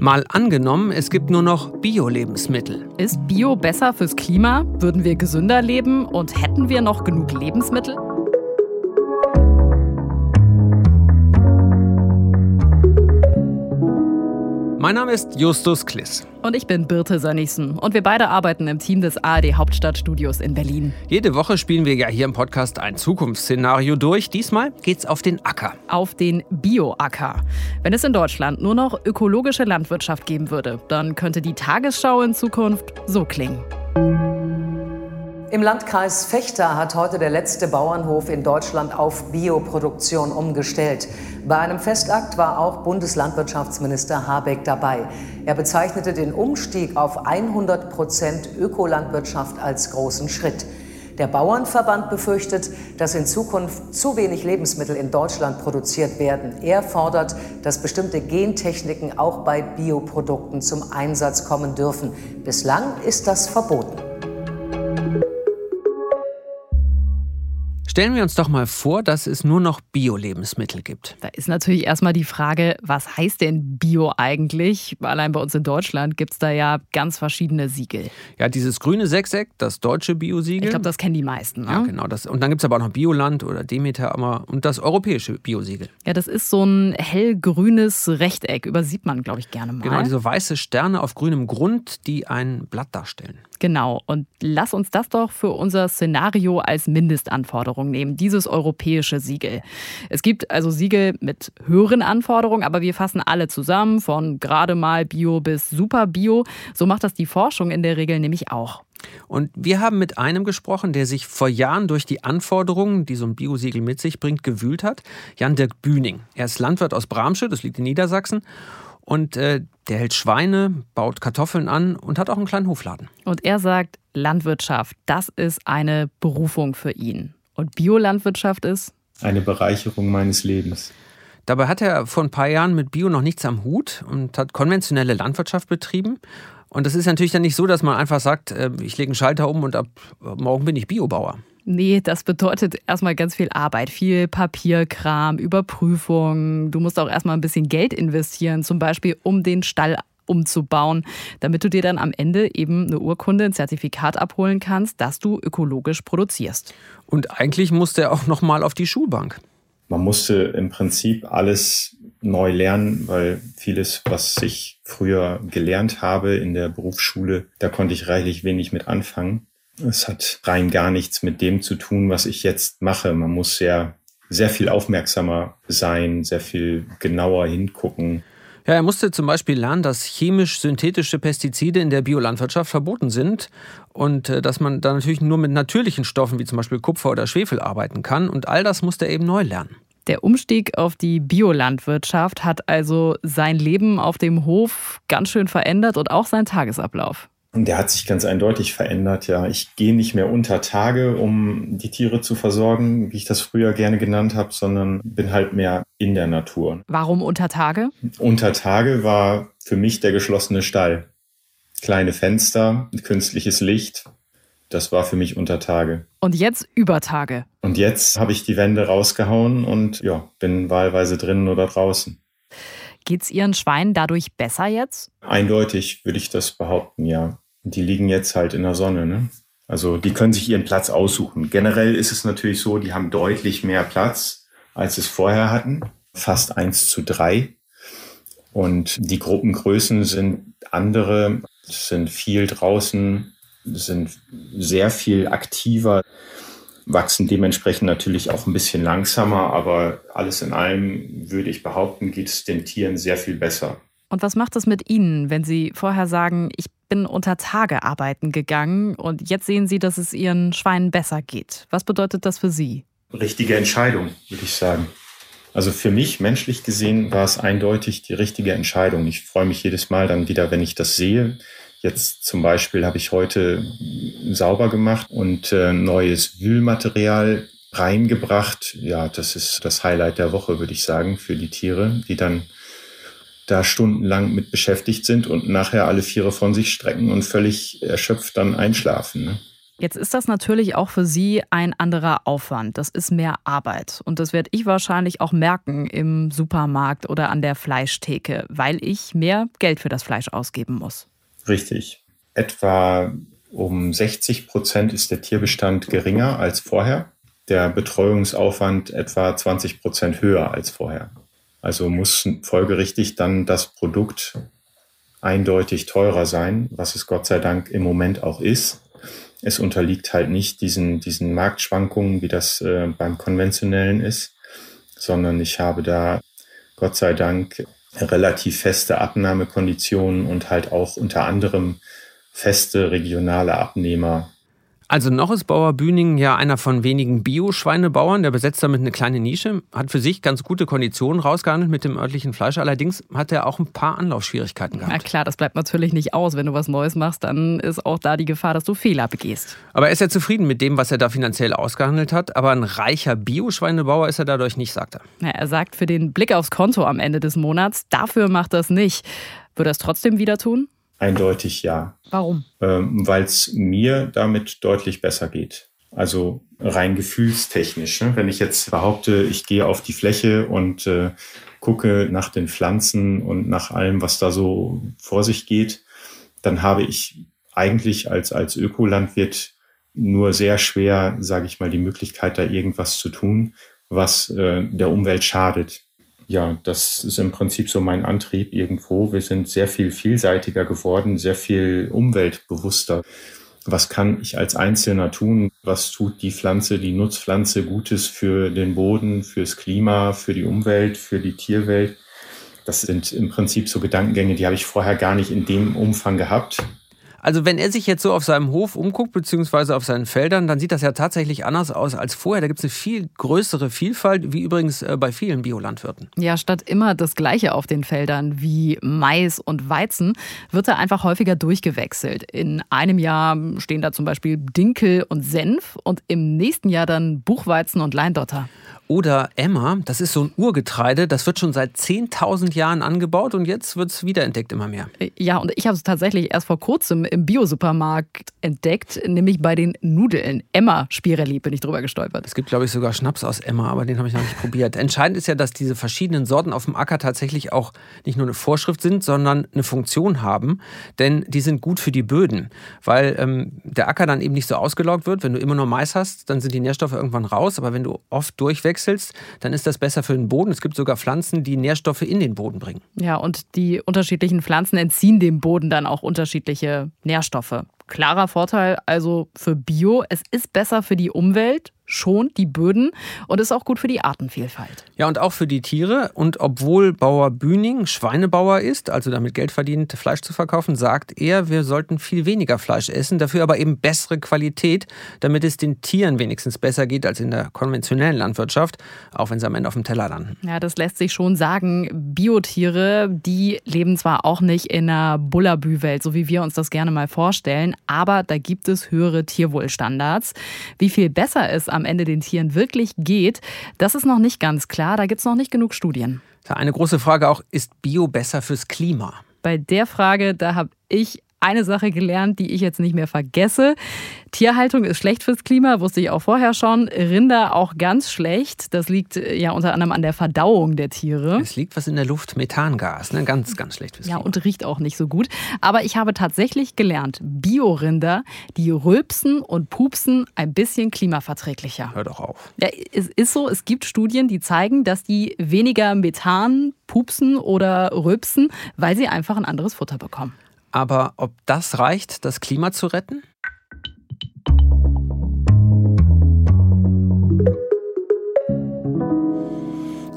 Mal angenommen, es gibt nur noch Bio-Lebensmittel. Ist Bio besser fürs Klima? Würden wir gesünder leben und hätten wir noch genug Lebensmittel? Mein Name ist Justus Kliss. Und ich bin Birte Sönnigsen. Und wir beide arbeiten im Team des ARD Hauptstadtstudios in Berlin. Jede Woche spielen wir ja hier im Podcast ein Zukunftsszenario durch. Diesmal geht's auf den Acker. Auf den Bio-Acker. Wenn es in Deutschland nur noch ökologische Landwirtschaft geben würde, dann könnte die Tagesschau in Zukunft so klingen. Im Landkreis Fechter hat heute der letzte Bauernhof in Deutschland auf Bioproduktion umgestellt. Bei einem Festakt war auch Bundeslandwirtschaftsminister Habeck dabei. Er bezeichnete den Umstieg auf 100 Prozent Ökolandwirtschaft als großen Schritt. Der Bauernverband befürchtet, dass in Zukunft zu wenig Lebensmittel in Deutschland produziert werden. Er fordert, dass bestimmte Gentechniken auch bei Bioprodukten zum Einsatz kommen dürfen. Bislang ist das verboten. Stellen wir uns doch mal vor, dass es nur noch Bio-Lebensmittel gibt. Da ist natürlich erstmal die Frage, was heißt denn Bio eigentlich? Allein bei uns in Deutschland gibt es da ja ganz verschiedene Siegel. Ja, dieses grüne Sechseck, das deutsche Bio-Siegel. Ich glaube, das kennen die meisten. Ne? Ja, genau. Das, und dann gibt es aber auch noch Bioland oder Demeter und das europäische Bio-Siegel. Ja, das ist so ein hellgrünes Rechteck, übersieht man, glaube ich, gerne mal. Genau, diese weiße Sterne auf grünem Grund, die ein Blatt darstellen. Genau, und lass uns das doch für unser Szenario als Mindestanforderung nehmen, dieses europäische Siegel. Es gibt also Siegel mit höheren Anforderungen, aber wir fassen alle zusammen, von gerade mal Bio bis Super Bio. So macht das die Forschung in der Regel nämlich auch. Und wir haben mit einem gesprochen, der sich vor Jahren durch die Anforderungen, die so ein Biosiegel mit sich bringt, gewühlt hat. Jan-Dirk Bühning. Er ist Landwirt aus Bramsche, das liegt in Niedersachsen. Und äh, der hält Schweine, baut Kartoffeln an und hat auch einen kleinen Hofladen. Und er sagt, Landwirtschaft, das ist eine Berufung für ihn. Und Biolandwirtschaft ist? Eine Bereicherung meines Lebens. Dabei hat er vor ein paar Jahren mit Bio noch nichts am Hut und hat konventionelle Landwirtschaft betrieben. Und das ist natürlich dann nicht so, dass man einfach sagt, äh, ich lege einen Schalter um und ab morgen bin ich Biobauer. Nee, das bedeutet erstmal ganz viel Arbeit, viel Papierkram, Überprüfung. Du musst auch erstmal ein bisschen Geld investieren, zum Beispiel um den Stall umzubauen, damit du dir dann am Ende eben eine Urkunde, ein Zertifikat abholen kannst, dass du ökologisch produzierst. Und eigentlich musste er auch noch mal auf die Schulbank. Man musste im Prinzip alles neu lernen, weil vieles, was ich früher gelernt habe in der Berufsschule, da konnte ich reichlich wenig mit anfangen. Es hat rein gar nichts mit dem zu tun, was ich jetzt mache. Man muss sehr, sehr viel aufmerksamer sein, sehr viel genauer hingucken. Ja, er musste zum Beispiel lernen, dass chemisch-synthetische Pestizide in der Biolandwirtschaft verboten sind und äh, dass man da natürlich nur mit natürlichen Stoffen wie zum Beispiel Kupfer oder Schwefel arbeiten kann. Und all das musste er eben neu lernen. Der Umstieg auf die Biolandwirtschaft hat also sein Leben auf dem Hof ganz schön verändert und auch seinen Tagesablauf. Der hat sich ganz eindeutig verändert, ja. Ich gehe nicht mehr unter Tage, um die Tiere zu versorgen, wie ich das früher gerne genannt habe, sondern bin halt mehr in der Natur. Warum unter Tage? Unter Tage war für mich der geschlossene Stall. Kleine Fenster, künstliches Licht. Das war für mich unter Tage. Und jetzt über Tage. Und jetzt habe ich die Wände rausgehauen und ja, bin wahlweise drinnen oder draußen. Geht's Ihren Schweinen dadurch besser jetzt? Eindeutig würde ich das behaupten, ja die liegen jetzt halt in der Sonne. Ne? Also die können sich ihren Platz aussuchen. Generell ist es natürlich so, die haben deutlich mehr Platz, als es vorher hatten. Fast eins zu drei. Und die Gruppengrößen sind andere, sind viel draußen, sind sehr viel aktiver, wachsen dementsprechend natürlich auch ein bisschen langsamer, aber alles in allem würde ich behaupten, geht es den Tieren sehr viel besser. Und was macht es mit Ihnen, wenn Sie vorher sagen, ich bin unter Tage arbeiten gegangen und jetzt sehen Sie, dass es Ihren Schweinen besser geht? Was bedeutet das für Sie? Richtige Entscheidung, würde ich sagen. Also für mich, menschlich gesehen, war es eindeutig die richtige Entscheidung. Ich freue mich jedes Mal dann wieder, wenn ich das sehe. Jetzt zum Beispiel habe ich heute sauber gemacht und äh, neues Wühlmaterial reingebracht. Ja, das ist das Highlight der Woche, würde ich sagen, für die Tiere, die dann da stundenlang mit beschäftigt sind und nachher alle Viere von sich strecken und völlig erschöpft dann einschlafen. Ne? Jetzt ist das natürlich auch für Sie ein anderer Aufwand. Das ist mehr Arbeit. Und das werde ich wahrscheinlich auch merken im Supermarkt oder an der Fleischtheke, weil ich mehr Geld für das Fleisch ausgeben muss. Richtig. Etwa um 60 Prozent ist der Tierbestand geringer als vorher. Der Betreuungsaufwand etwa 20 Prozent höher als vorher. Also muss folgerichtig dann das Produkt eindeutig teurer sein, was es Gott sei Dank im Moment auch ist. Es unterliegt halt nicht diesen, diesen Marktschwankungen, wie das äh, beim konventionellen ist, sondern ich habe da Gott sei Dank relativ feste Abnahmekonditionen und halt auch unter anderem feste regionale Abnehmer also noch ist Bauer Bühning ja einer von wenigen Bio-Schweinebauern. Der besetzt damit eine kleine Nische, hat für sich ganz gute Konditionen rausgehandelt mit dem örtlichen Fleisch. Allerdings hat er auch ein paar Anlaufschwierigkeiten gehabt. Na klar, das bleibt natürlich nicht aus. Wenn du was Neues machst, dann ist auch da die Gefahr, dass du Fehler begehst. Aber er ist ja zufrieden mit dem, was er da finanziell ausgehandelt hat. Aber ein reicher Bio-Schweinebauer ist er dadurch nicht, sagt er. Ja, er sagt für den Blick aufs Konto am Ende des Monats, dafür macht er es nicht. Würde er es trotzdem wieder tun? Eindeutig ja. Warum? Ähm, Weil es mir damit deutlich besser geht. Also rein gefühlstechnisch. Ne? Wenn ich jetzt behaupte, ich gehe auf die Fläche und äh, gucke nach den Pflanzen und nach allem, was da so vor sich geht, dann habe ich eigentlich als, als Ökolandwirt nur sehr schwer, sage ich mal, die Möglichkeit, da irgendwas zu tun, was äh, der Umwelt schadet ja, das ist im Prinzip so mein Antrieb irgendwo. Wir sind sehr viel vielseitiger geworden, sehr viel umweltbewusster. Was kann ich als Einzelner tun? Was tut die Pflanze, die Nutzpflanze Gutes für den Boden, fürs Klima, für die Umwelt, für die Tierwelt? Das sind im Prinzip so Gedankengänge, die habe ich vorher gar nicht in dem Umfang gehabt. Also wenn er sich jetzt so auf seinem Hof umguckt, beziehungsweise auf seinen Feldern, dann sieht das ja tatsächlich anders aus als vorher. Da gibt es eine viel größere Vielfalt, wie übrigens äh, bei vielen Biolandwirten. Ja, statt immer das Gleiche auf den Feldern wie Mais und Weizen, wird er einfach häufiger durchgewechselt. In einem Jahr stehen da zum Beispiel Dinkel und Senf und im nächsten Jahr dann Buchweizen und Leindotter. Oder Emma, das ist so ein Urgetreide, das wird schon seit 10.000 Jahren angebaut und jetzt wird es wiederentdeckt immer mehr. Ja, und ich habe es tatsächlich erst vor kurzem im Biosupermarkt entdeckt, nämlich bei den Nudeln. Emma Spirelli bin ich drüber gestolpert. Es gibt, glaube ich, sogar Schnaps aus Emma, aber den habe ich noch nicht probiert. Entscheidend ist ja, dass diese verschiedenen Sorten auf dem Acker tatsächlich auch nicht nur eine Vorschrift sind, sondern eine Funktion haben, denn die sind gut für die Böden, weil ähm, der Acker dann eben nicht so ausgelaugt wird. Wenn du immer nur Mais hast, dann sind die Nährstoffe irgendwann raus, aber wenn du oft durchweg wechselst, dann ist das besser für den Boden. Es gibt sogar Pflanzen, die Nährstoffe in den Boden bringen. Ja, und die unterschiedlichen Pflanzen entziehen dem Boden dann auch unterschiedliche Nährstoffe. Klarer Vorteil also für Bio. Es ist besser für die Umwelt schont die Böden und ist auch gut für die Artenvielfalt. Ja, und auch für die Tiere. Und obwohl Bauer Bühning Schweinebauer ist, also damit Geld verdient, Fleisch zu verkaufen, sagt er, wir sollten viel weniger Fleisch essen, dafür aber eben bessere Qualität, damit es den Tieren wenigstens besser geht als in der konventionellen Landwirtschaft, auch wenn sie am Ende auf dem Teller landen. Ja, das lässt sich schon sagen. Biotiere, die leben zwar auch nicht in einer Bullabü-Welt, so wie wir uns das gerne mal vorstellen, aber da gibt es höhere Tierwohlstandards. Wie viel besser es am Ende den Tieren wirklich geht, das ist noch nicht ganz klar. Da gibt es noch nicht genug Studien. Eine große Frage auch, ist Bio besser fürs Klima? Bei der Frage, da habe ich eine Sache gelernt, die ich jetzt nicht mehr vergesse. Tierhaltung ist schlecht fürs Klima, wusste ich auch vorher schon. Rinder auch ganz schlecht. Das liegt äh, ja unter anderem an der Verdauung der Tiere. Es liegt was in der Luft, Methangas, ne? ganz, ganz schlecht fürs ja, Klima. Ja, und riecht auch nicht so gut. Aber ich habe tatsächlich gelernt, Biorinder, die rülpsen und pupsen ein bisschen klimaverträglicher. Hör doch auf. Ja, es ist so, es gibt Studien, die zeigen, dass die weniger Methan pupsen oder rülpsen, weil sie einfach ein anderes Futter bekommen. Aber ob das reicht, das Klima zu retten?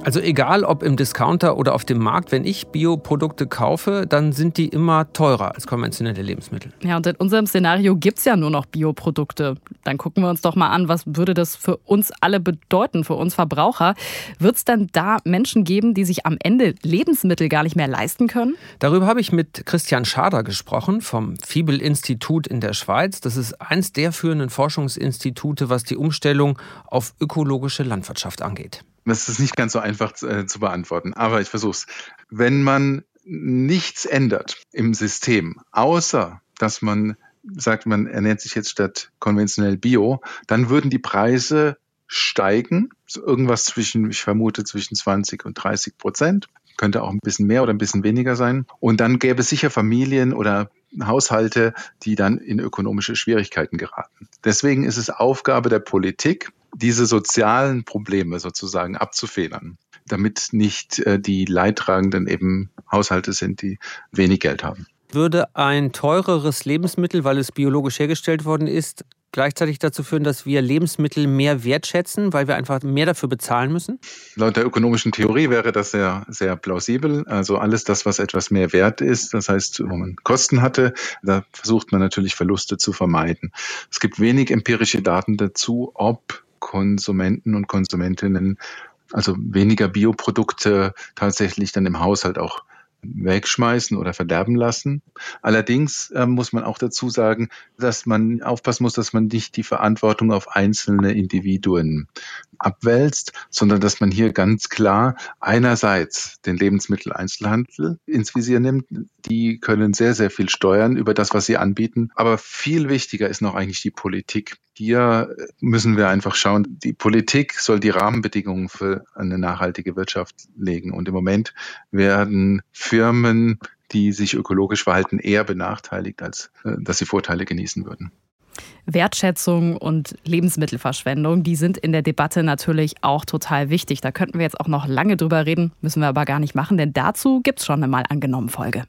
Also egal ob im Discounter oder auf dem Markt, wenn ich Bioprodukte kaufe, dann sind die immer teurer als konventionelle Lebensmittel. Ja, und in unserem Szenario gibt es ja nur noch Bioprodukte. Dann gucken wir uns doch mal an, was würde das für uns alle bedeuten, für uns Verbraucher. Wird es dann da Menschen geben, die sich am Ende Lebensmittel gar nicht mehr leisten können? Darüber habe ich mit Christian Schader gesprochen vom Fibel-Institut in der Schweiz. Das ist eins der führenden Forschungsinstitute, was die Umstellung auf ökologische Landwirtschaft angeht. Das ist nicht ganz so einfach äh, zu beantworten, aber ich versuche es. Wenn man nichts ändert im System, außer dass man sagt, man ernährt sich jetzt statt konventionell Bio, dann würden die Preise steigen, so irgendwas zwischen, ich vermute, zwischen 20 und 30 Prozent. Könnte auch ein bisschen mehr oder ein bisschen weniger sein. Und dann gäbe es sicher Familien oder Haushalte, die dann in ökonomische Schwierigkeiten geraten. Deswegen ist es Aufgabe der Politik, diese sozialen Probleme sozusagen abzufedern, damit nicht äh, die Leidtragenden eben Haushalte sind, die wenig Geld haben. Würde ein teureres Lebensmittel, weil es biologisch hergestellt worden ist, gleichzeitig dazu führen, dass wir Lebensmittel mehr wertschätzen, weil wir einfach mehr dafür bezahlen müssen? Laut der ökonomischen Theorie wäre das sehr, sehr plausibel. Also alles das, was etwas mehr wert ist, das heißt, wo man Kosten hatte, da versucht man natürlich Verluste zu vermeiden. Es gibt wenig empirische Daten dazu, ob Konsumenten und Konsumentinnen also weniger Bioprodukte tatsächlich dann im Haushalt auch wegschmeißen oder verderben lassen. Allerdings äh, muss man auch dazu sagen, dass man aufpassen muss, dass man nicht die Verantwortung auf einzelne Individuen abwälzt, sondern dass man hier ganz klar einerseits den Lebensmitteleinzelhandel ins Visier nimmt. Die können sehr, sehr viel steuern über das, was sie anbieten. Aber viel wichtiger ist noch eigentlich die Politik. Hier müssen wir einfach schauen, die Politik soll die Rahmenbedingungen für eine nachhaltige Wirtschaft legen. Und im Moment werden Firmen, die sich ökologisch verhalten, eher benachteiligt, als äh, dass sie Vorteile genießen würden. Wertschätzung und Lebensmittelverschwendung, die sind in der Debatte natürlich auch total wichtig. Da könnten wir jetzt auch noch lange drüber reden, müssen wir aber gar nicht machen, denn dazu gibt es schon eine mal angenommen Folge.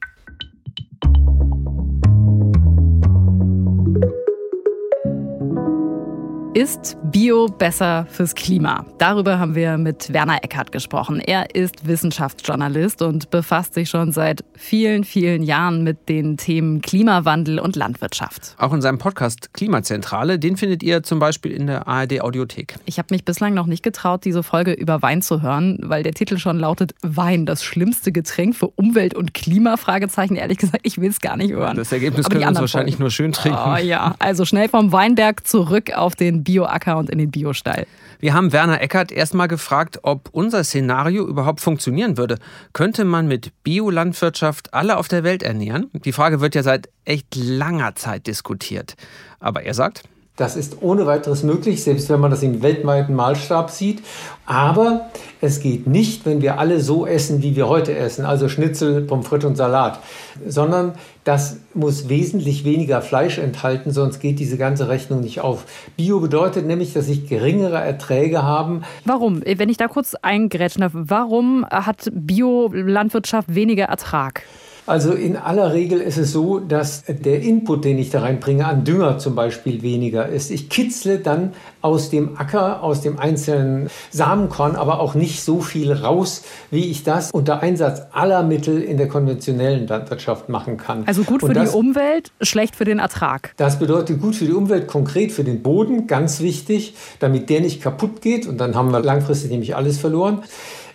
Ist Bio besser fürs Klima? Darüber haben wir mit Werner Eckert gesprochen. Er ist Wissenschaftsjournalist und befasst sich schon seit vielen, vielen Jahren mit den Themen Klimawandel und Landwirtschaft. Auch in seinem Podcast Klimazentrale, den findet ihr zum Beispiel in der ARD Audiothek. Ich habe mich bislang noch nicht getraut, diese Folge über Wein zu hören, weil der Titel schon lautet Wein, das schlimmste Getränk für Umwelt und Klima? Fragezeichen. Ehrlich gesagt, ich will es gar nicht hören. Das Ergebnis können wir uns wahrscheinlich Folgen. nur schön trinken. Oh ja, also schnell vom Weinberg zurück auf den Bioacker und in den Biostall. Wir haben Werner Eckert erstmal gefragt, ob unser Szenario überhaupt funktionieren würde. Könnte man mit Biolandwirtschaft alle auf der Welt ernähren? Die Frage wird ja seit echt langer Zeit diskutiert. Aber er sagt, das ist ohne weiteres möglich, selbst wenn man das im weltweiten Maßstab sieht. Aber es geht nicht, wenn wir alle so essen, wie wir heute essen, also Schnitzel, Pommes frites und Salat, sondern das muss wesentlich weniger Fleisch enthalten, sonst geht diese ganze Rechnung nicht auf. Bio bedeutet nämlich, dass ich geringere Erträge habe. Warum? Wenn ich da kurz eingrätschen darf, warum hat Biolandwirtschaft weniger Ertrag? Also in aller Regel ist es so, dass der Input, den ich da reinbringe, an Dünger zum Beispiel weniger ist. Ich kitzle dann aus dem Acker, aus dem einzelnen Samenkorn, aber auch nicht so viel raus, wie ich das unter Einsatz aller Mittel in der konventionellen Landwirtschaft machen kann. Also gut für das, die Umwelt, schlecht für den Ertrag. Das bedeutet gut für die Umwelt, konkret für den Boden, ganz wichtig, damit der nicht kaputt geht und dann haben wir langfristig nämlich alles verloren.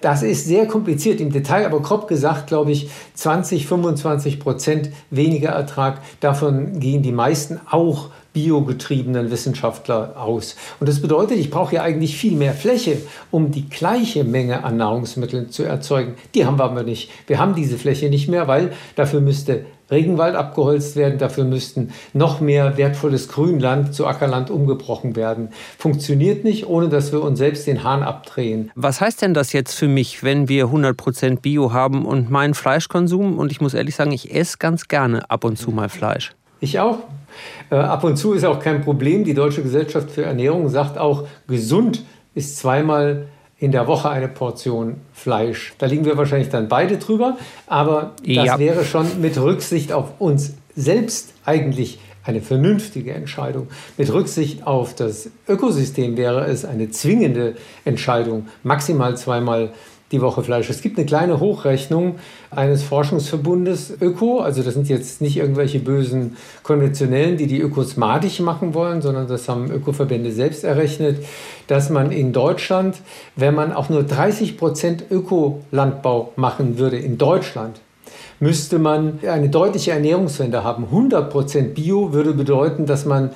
Das ist sehr kompliziert im Detail, aber grob gesagt, glaube ich, 20, 25 Prozent weniger Ertrag. Davon gehen die meisten auch biogetriebenen Wissenschaftler aus. Und das bedeutet, ich brauche ja eigentlich viel mehr Fläche, um die gleiche Menge an Nahrungsmitteln zu erzeugen. Die haben wir aber nicht. Wir haben diese Fläche nicht mehr, weil dafür müsste Regenwald abgeholzt werden, dafür müssten noch mehr wertvolles Grünland zu Ackerland umgebrochen werden. Funktioniert nicht, ohne dass wir uns selbst den Hahn abdrehen. Was heißt denn das jetzt für mich, wenn wir 100% Bio haben und meinen Fleischkonsum? Und ich muss ehrlich sagen, ich esse ganz gerne ab und zu mal Fleisch. Ich auch. Äh, ab und zu ist auch kein Problem. Die Deutsche Gesellschaft für Ernährung sagt auch, gesund ist zweimal in der Woche eine Portion Fleisch. Da liegen wir wahrscheinlich dann beide drüber, aber das ja. wäre schon mit Rücksicht auf uns selbst eigentlich eine vernünftige Entscheidung. Mit Rücksicht auf das Ökosystem wäre es eine zwingende Entscheidung, maximal zweimal die Woche Fleisch. Es gibt eine kleine Hochrechnung eines Forschungsverbundes Öko, also das sind jetzt nicht irgendwelche bösen Konventionellen, die die Ökos madig machen wollen, sondern das haben Ökoverbände selbst errechnet, dass man in Deutschland, wenn man auch nur 30 Prozent Ökolandbau machen würde, in Deutschland, müsste man eine deutliche Ernährungswende haben. 100 Prozent Bio würde bedeuten, dass man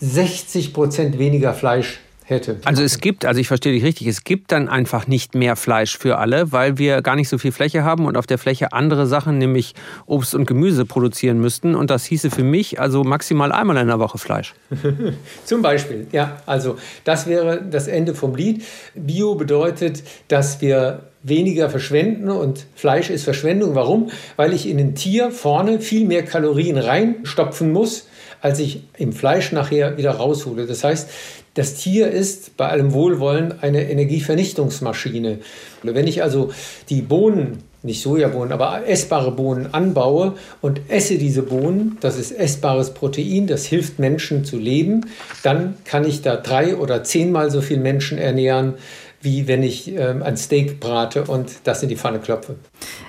60 Prozent weniger Fleisch hätte. Also es gibt, also ich verstehe dich richtig, es gibt dann einfach nicht mehr Fleisch für alle, weil wir gar nicht so viel Fläche haben und auf der Fläche andere Sachen, nämlich Obst und Gemüse produzieren müssten. Und das hieße für mich also maximal einmal in der Woche Fleisch. Zum Beispiel, ja. Also das wäre das Ende vom Lied. Bio bedeutet, dass wir weniger verschwenden und Fleisch ist Verschwendung. Warum? Weil ich in ein Tier vorne viel mehr Kalorien reinstopfen muss, als ich im Fleisch nachher wieder raushole. Das heißt, das Tier ist bei allem Wohlwollen eine Energievernichtungsmaschine. Wenn ich also die Bohnen, nicht Sojabohnen, aber essbare Bohnen anbaue und esse diese Bohnen, das ist essbares Protein, das hilft Menschen zu leben, dann kann ich da drei oder zehnmal so viele Menschen ernähren, wie wenn ich ähm, ein Steak brate und das in die Pfanne klopfe.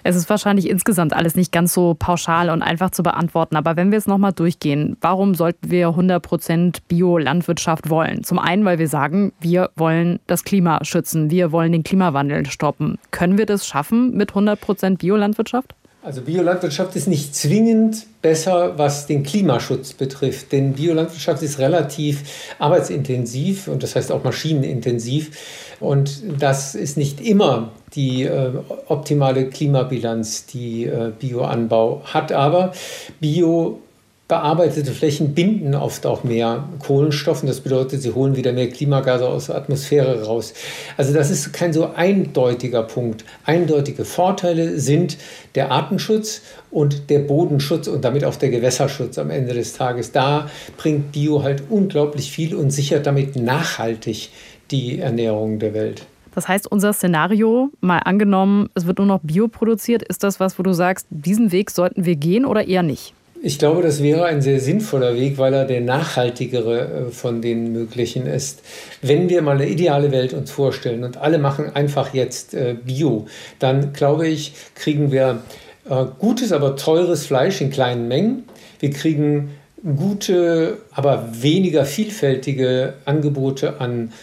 Es ist wahrscheinlich insgesamt alles nicht ganz so pauschal und einfach zu beantworten. Aber wenn wir es nochmal durchgehen, warum sollten wir 100% Bio-Landwirtschaft wollen? Zum einen, weil wir sagen, wir wollen das Klima schützen, wir wollen den Klimawandel stoppen. Können wir das schaffen mit 100% Bio-Landwirtschaft? Also Biolandwirtschaft ist nicht zwingend besser, was den Klimaschutz betrifft, denn Biolandwirtschaft ist relativ arbeitsintensiv und das heißt auch maschinenintensiv und das ist nicht immer die äh, optimale Klimabilanz, die äh, Bioanbau hat, aber Bio Bearbeitete Flächen binden oft auch mehr Kohlenstoff und das bedeutet, sie holen wieder mehr Klimagase aus der Atmosphäre raus. Also das ist kein so eindeutiger Punkt. Eindeutige Vorteile sind der Artenschutz und der Bodenschutz und damit auch der Gewässerschutz am Ende des Tages. Da bringt Bio halt unglaublich viel und sichert damit nachhaltig die Ernährung der Welt. Das heißt, unser Szenario, mal angenommen, es wird nur noch Bio produziert, ist das was, wo du sagst, diesen Weg sollten wir gehen oder eher nicht? Ich glaube, das wäre ein sehr sinnvoller Weg, weil er der nachhaltigere äh, von den möglichen ist. Wenn wir mal eine ideale Welt uns vorstellen und alle machen einfach jetzt äh, Bio, dann glaube ich, kriegen wir äh, gutes, aber teures Fleisch in kleinen Mengen. Wir kriegen gute, aber weniger vielfältige Angebote an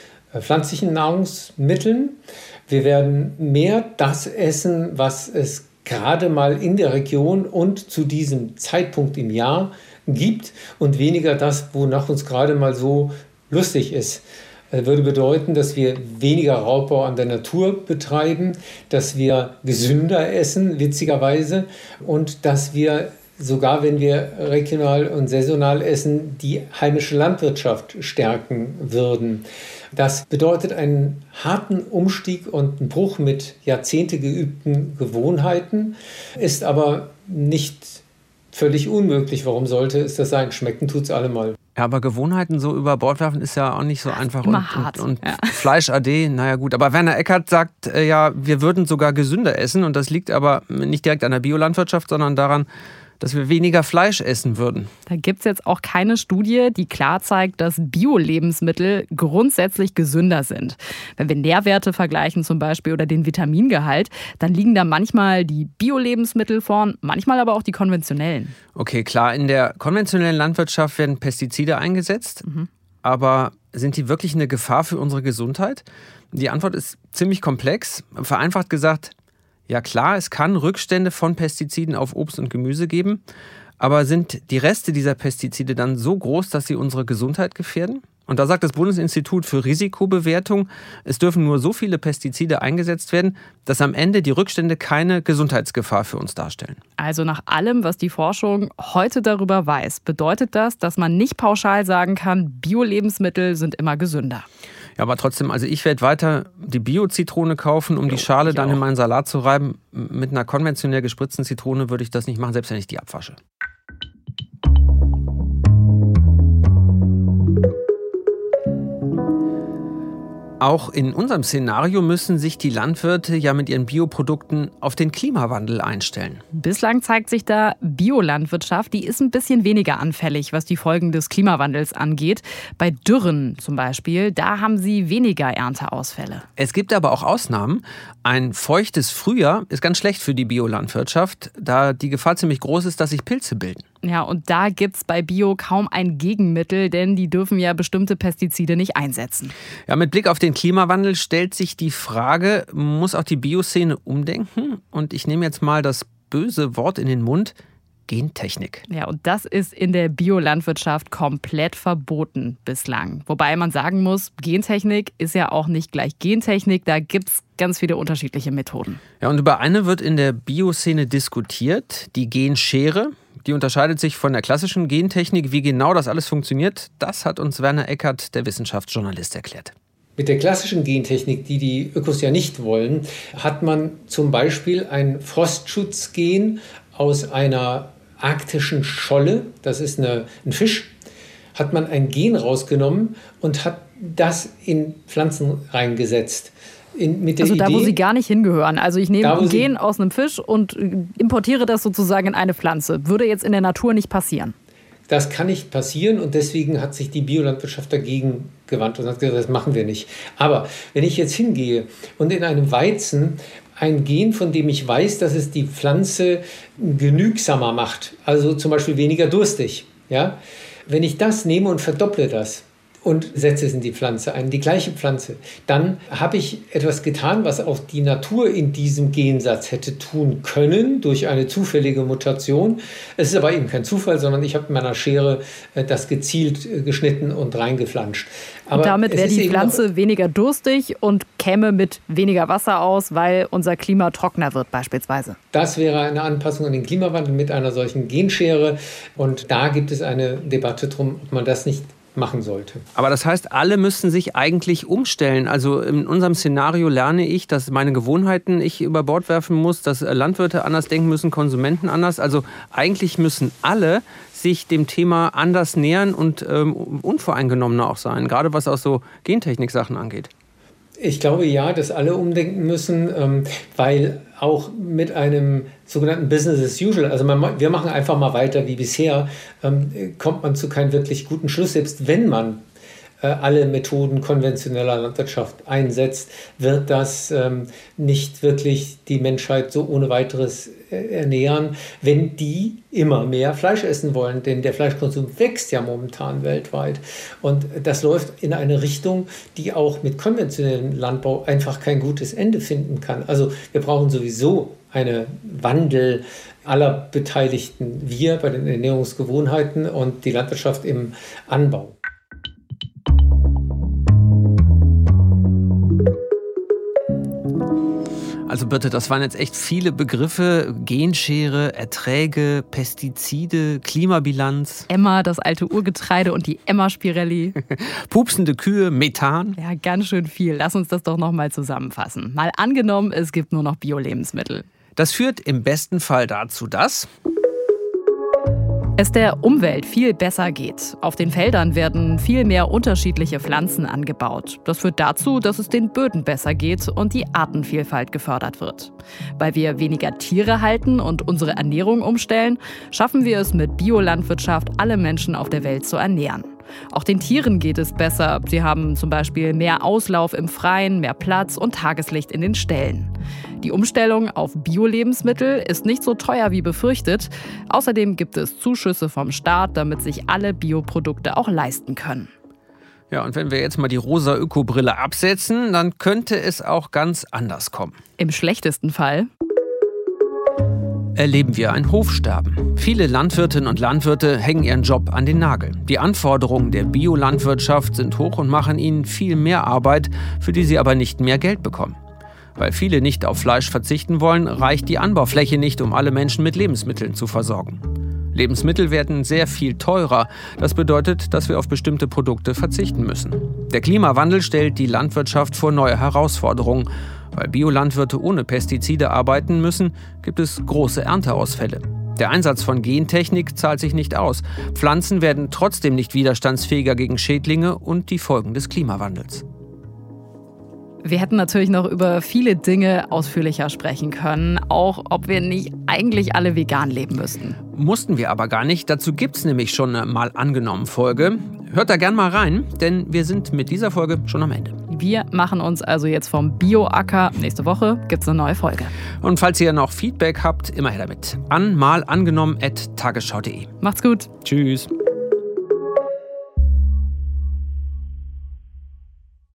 pflanzlichen Nahrungsmitteln. Wir werden mehr das essen, was es gerade mal in der Region und zu diesem Zeitpunkt im Jahr gibt und weniger das, wonach uns gerade mal so lustig ist. Das würde bedeuten, dass wir weniger Raubbau an der Natur betreiben, dass wir gesünder essen, witzigerweise, und dass wir sogar wenn wir regional und saisonal essen, die heimische Landwirtschaft stärken würden. Das bedeutet einen harten Umstieg und einen Bruch mit Jahrzehnte geübten Gewohnheiten, ist aber nicht völlig unmöglich. Warum sollte es das sein? Schmecken tut es allemal. Ja, aber Gewohnheiten so über Bord werfen ist ja auch nicht so einfach. Immer und, hart. Und, und ja. Fleisch AD, naja gut. Aber Werner Eckert sagt äh, ja, wir würden sogar gesünder essen. Und das liegt aber nicht direkt an der Biolandwirtschaft, sondern daran, dass wir weniger Fleisch essen würden. Da gibt es jetzt auch keine Studie, die klar zeigt, dass Bio-Lebensmittel grundsätzlich gesünder sind. Wenn wir Nährwerte vergleichen zum Beispiel oder den Vitamingehalt, dann liegen da manchmal die Bio-Lebensmittel vorn, manchmal aber auch die konventionellen. Okay, klar, in der konventionellen Landwirtschaft werden Pestizide eingesetzt, mhm. aber sind die wirklich eine Gefahr für unsere Gesundheit? Die Antwort ist ziemlich komplex. Vereinfacht gesagt, ja klar, es kann Rückstände von Pestiziden auf Obst und Gemüse geben, aber sind die Reste dieser Pestizide dann so groß, dass sie unsere Gesundheit gefährden? Und da sagt das Bundesinstitut für Risikobewertung, es dürfen nur so viele Pestizide eingesetzt werden, dass am Ende die Rückstände keine Gesundheitsgefahr für uns darstellen. Also nach allem, was die Forschung heute darüber weiß, bedeutet das, dass man nicht pauschal sagen kann, Bio-Lebensmittel sind immer gesünder. Ja, aber trotzdem, also ich werde weiter die Bio-Zitrone kaufen, um jo, die Schale dann auch. in meinen Salat zu reiben. Mit einer konventionell gespritzten Zitrone würde ich das nicht machen, selbst wenn ich die abwasche. Auch in unserem Szenario müssen sich die Landwirte ja mit ihren Bioprodukten auf den Klimawandel einstellen. Bislang zeigt sich da, Biolandwirtschaft, die ist ein bisschen weniger anfällig, was die Folgen des Klimawandels angeht. Bei Dürren zum Beispiel, da haben sie weniger Ernteausfälle. Es gibt aber auch Ausnahmen. Ein feuchtes Frühjahr ist ganz schlecht für die Biolandwirtschaft, da die Gefahr ziemlich groß ist, dass sich Pilze bilden. Ja, und da gibt es bei Bio kaum ein Gegenmittel, denn die dürfen ja bestimmte Pestizide nicht einsetzen. Ja, mit Blick auf den Klimawandel stellt sich die Frage, muss auch die Bioszene umdenken? Und ich nehme jetzt mal das böse Wort in den Mund. Gentechnik. Ja, und das ist in der Biolandwirtschaft komplett verboten bislang. Wobei man sagen muss, Gentechnik ist ja auch nicht gleich Gentechnik. Da gibt es ganz viele unterschiedliche Methoden. Ja, und über eine wird in der Bioszene diskutiert, die Genschere. Die unterscheidet sich von der klassischen Gentechnik. Wie genau das alles funktioniert, das hat uns Werner Eckert, der Wissenschaftsjournalist, erklärt. Mit der klassischen Gentechnik, die die Ökos ja nicht wollen, hat man zum Beispiel ein Frostschutzgen aus einer arktischen Scholle, das ist eine, ein Fisch, hat man ein Gen rausgenommen und hat das in Pflanzen reingesetzt. In, also da, Idee, wo sie gar nicht hingehören. Also ich nehme ein Gen aus einem Fisch und importiere das sozusagen in eine Pflanze. Würde jetzt in der Natur nicht passieren. Das kann nicht passieren und deswegen hat sich die Biolandwirtschaft dagegen gewandt und hat gesagt, das machen wir nicht. Aber wenn ich jetzt hingehe und in einem Weizen ein Gen, von dem ich weiß, dass es die Pflanze genügsamer macht, also zum Beispiel weniger durstig, ja, wenn ich das nehme und verdopple das, und setze es in die Pflanze ein, die gleiche Pflanze. Dann habe ich etwas getan, was auch die Natur in diesem Gensatz hätte tun können durch eine zufällige Mutation. Es ist aber eben kein Zufall, sondern ich habe mit meiner Schere äh, das gezielt äh, geschnitten und reingeflanscht. Aber und damit wäre die Pflanze weniger durstig und käme mit weniger Wasser aus, weil unser Klima trockener wird beispielsweise. Das wäre eine Anpassung an den Klimawandel mit einer solchen Genschere. Und da gibt es eine Debatte drum, ob man das nicht machen sollte. Aber das heißt, alle müssen sich eigentlich umstellen. Also in unserem Szenario lerne ich, dass meine Gewohnheiten ich über Bord werfen muss, dass Landwirte anders denken müssen, Konsumenten anders. Also eigentlich müssen alle sich dem Thema anders nähern und ähm, unvoreingenommener auch sein, gerade was auch so Gentechnik-Sachen angeht. Ich glaube ja, dass alle umdenken müssen, ähm, weil auch mit einem sogenannten Business as usual, also man, wir machen einfach mal weiter wie bisher, ähm, kommt man zu keinem wirklich guten Schluss, selbst wenn man äh, alle Methoden konventioneller Landwirtschaft einsetzt, wird das ähm, nicht wirklich die Menschheit so ohne weiteres ernähren, wenn die immer mehr Fleisch essen wollen. Denn der Fleischkonsum wächst ja momentan weltweit. Und das läuft in eine Richtung, die auch mit konventionellem Landbau einfach kein gutes Ende finden kann. Also wir brauchen sowieso einen Wandel aller Beteiligten, wir bei den Ernährungsgewohnheiten und die Landwirtschaft im Anbau. Also bitte, das waren jetzt echt viele Begriffe. Genschere, Erträge, Pestizide, Klimabilanz. Emma, das alte Urgetreide und die Emma-Spirelli. Pupsende Kühe, Methan. Ja, ganz schön viel. Lass uns das doch nochmal zusammenfassen. Mal angenommen, es gibt nur noch Bio-Lebensmittel. Das führt im besten Fall dazu, dass es der Umwelt viel besser geht. Auf den Feldern werden viel mehr unterschiedliche Pflanzen angebaut. Das führt dazu, dass es den Böden besser geht und die Artenvielfalt gefördert wird. Weil wir weniger Tiere halten und unsere Ernährung umstellen, schaffen wir es mit Biolandwirtschaft, alle Menschen auf der Welt zu ernähren. Auch den Tieren geht es besser. Sie haben zum Beispiel mehr Auslauf im Freien, mehr Platz und Tageslicht in den Ställen. Die Umstellung auf Bio-Lebensmittel ist nicht so teuer wie befürchtet. Außerdem gibt es Zuschüsse vom Staat, damit sich alle Bioprodukte auch leisten können. Ja, und wenn wir jetzt mal die rosa Ökobrille absetzen, dann könnte es auch ganz anders kommen. Im schlechtesten Fall erleben wir ein Hofsterben. Viele Landwirtinnen und Landwirte hängen ihren Job an den Nagel. Die Anforderungen der Biolandwirtschaft sind hoch und machen ihnen viel mehr Arbeit, für die sie aber nicht mehr Geld bekommen. Weil viele nicht auf Fleisch verzichten wollen, reicht die Anbaufläche nicht, um alle Menschen mit Lebensmitteln zu versorgen. Lebensmittel werden sehr viel teurer. Das bedeutet, dass wir auf bestimmte Produkte verzichten müssen. Der Klimawandel stellt die Landwirtschaft vor neue Herausforderungen. Weil Biolandwirte ohne Pestizide arbeiten müssen, gibt es große Ernteausfälle. Der Einsatz von Gentechnik zahlt sich nicht aus. Pflanzen werden trotzdem nicht widerstandsfähiger gegen Schädlinge und die Folgen des Klimawandels. Wir hätten natürlich noch über viele Dinge ausführlicher sprechen können, auch ob wir nicht eigentlich alle vegan leben müssten. Mussten wir aber gar nicht. Dazu gibt es nämlich schon eine mal angenommen Folge. Hört da gern mal rein, denn wir sind mit dieser Folge schon am Ende. Wir machen uns also jetzt vom Bioacker. Nächste Woche gibt es eine neue Folge. Und falls ihr noch Feedback habt, immer her damit. An mal angenommen at tagesschau.de. Macht's gut. Tschüss.